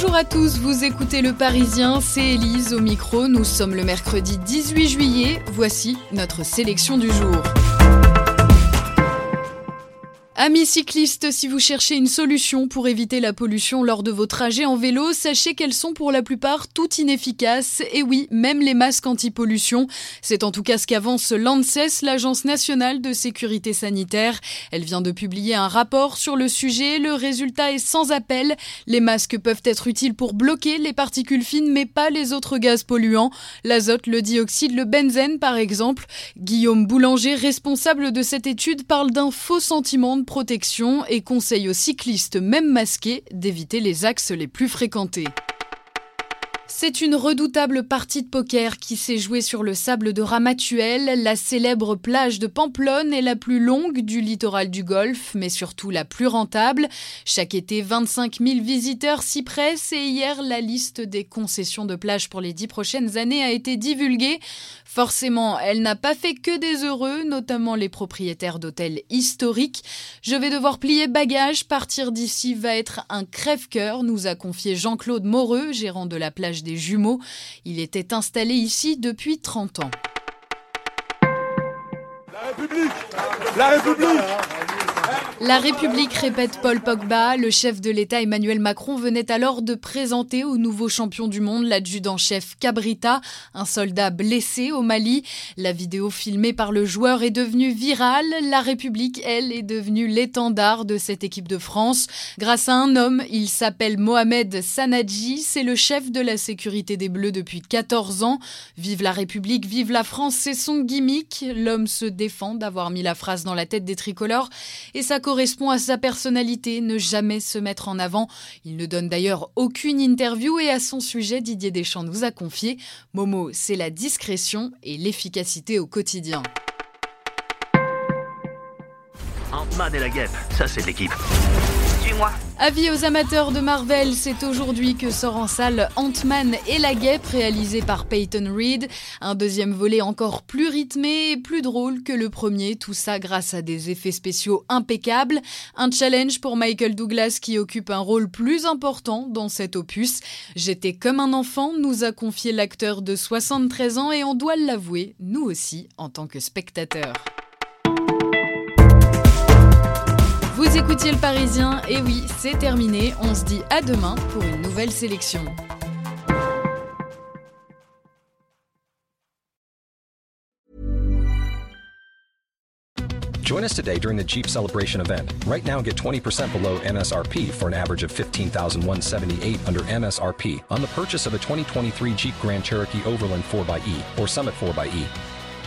Bonjour à tous, vous écoutez Le Parisien, c'est Élise au micro. Nous sommes le mercredi 18 juillet. Voici notre sélection du jour. Amis cyclistes, si vous cherchez une solution pour éviter la pollution lors de vos trajets en vélo, sachez qu'elles sont pour la plupart toutes inefficaces. Et oui, même les masques anti-pollution. C'est en tout cas ce qu'avance l'ANSES, l'Agence nationale de sécurité sanitaire. Elle vient de publier un rapport sur le sujet. Le résultat est sans appel. Les masques peuvent être utiles pour bloquer les particules fines, mais pas les autres gaz polluants. L'azote, le dioxyde, le benzène, par exemple. Guillaume Boulanger, responsable de cette étude, parle d'un faux sentiment de protection et conseille aux cyclistes, même masqués, d'éviter les axes les plus fréquentés. C'est une redoutable partie de poker qui s'est jouée sur le sable de Ramatuelle. La célèbre plage de Pamplonne est la plus longue du littoral du Golfe, mais surtout la plus rentable. Chaque été, 25 000 visiteurs s'y pressent et hier, la liste des concessions de plage pour les dix prochaines années a été divulguée. Forcément, elle n'a pas fait que des heureux, notamment les propriétaires d'hôtels historiques. Je vais devoir plier bagage, partir d'ici va être un crève-cœur, nous a confié Jean-Claude Moreux, gérant de la plage des Jumeaux. Il était installé ici depuis 30 ans. La République La République La République, répète Paul Pogba. Le chef de l'État Emmanuel Macron venait alors de présenter au nouveau champion du monde l'adjudant-chef Cabrita, un soldat blessé au Mali. La vidéo filmée par le joueur est devenue virale. La République, elle, est devenue l'étendard de cette équipe de France. Grâce à un homme, il s'appelle Mohamed Sanadji. C'est le chef de la sécurité des Bleus depuis 14 ans. Vive la République, vive la France, c'est son gimmick. L'homme se défend d'avoir mis la phrase dans la tête des tricolores et ça correspond à sa personnalité, ne jamais se mettre en avant. Il ne donne d'ailleurs aucune interview et à son sujet, Didier Deschamps nous a confié Momo, c'est la discrétion et l'efficacité au quotidien. Et la guêpe, ça c'est l'équipe. Avis aux amateurs de Marvel, c'est aujourd'hui que sort en salle Ant-Man et la guêpe réalisé par Peyton Reed. Un deuxième volet encore plus rythmé et plus drôle que le premier, tout ça grâce à des effets spéciaux impeccables. Un challenge pour Michael Douglas qui occupe un rôle plus important dans cet opus. J'étais comme un enfant, nous a confié l'acteur de 73 ans et on doit l'avouer, nous aussi, en tant que spectateurs. Vous écoutiez le Parisien, et oui, c'est terminé. On se dit à demain pour une nouvelle sélection. Join us today during the Jeep Celebration event. Right now, get 20% below MSRP for an average of 15,178 under MSRP on the purchase of a 2023 Jeep Grand Cherokee Overland 4xE or Summit 4xE.